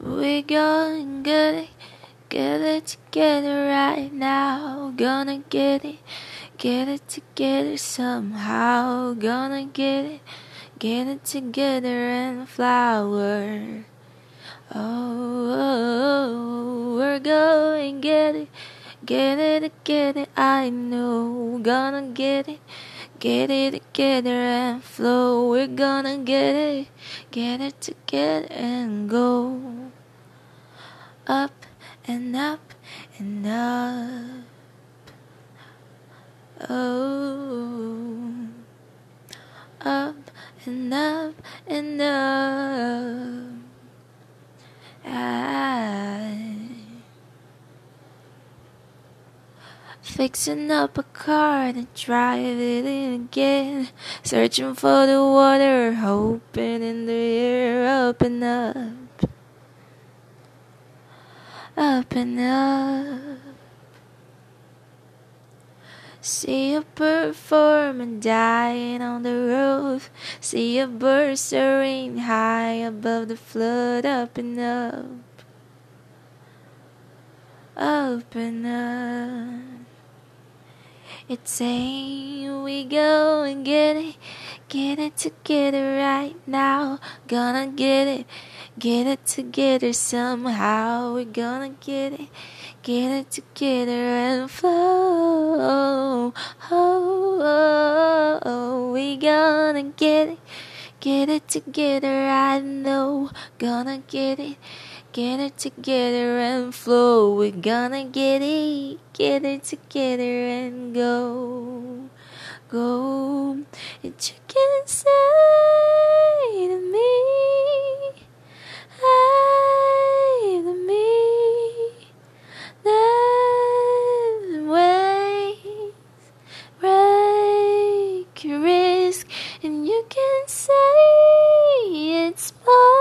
We gonna get it, get it together right now. Gonna get it, get it together somehow. Gonna get it, get it together and flower. Oh, oh, we're going get it, get it, get it. I know, gonna get it. Get it together and flow. We're gonna get it, get it together and go up and up and up. Oh, up and up and up. I Fixing up a car and in again. Searching for the water, hoping in the air, up and up. Up and up. See a and dying on the roof. See a bird soaring high above the flood, up and up. And up. It's saying we go and get it, get it together right now. Gonna get it, get it together somehow. We're gonna get it, get it together and flow. Oh, oh, oh, we gonna get it, get it together. I know, gonna get it. Get it together and flow. We're gonna get it, get it together and go. Go. And you can say to me, hey to me, that ways break your risk. And you can say it's possible.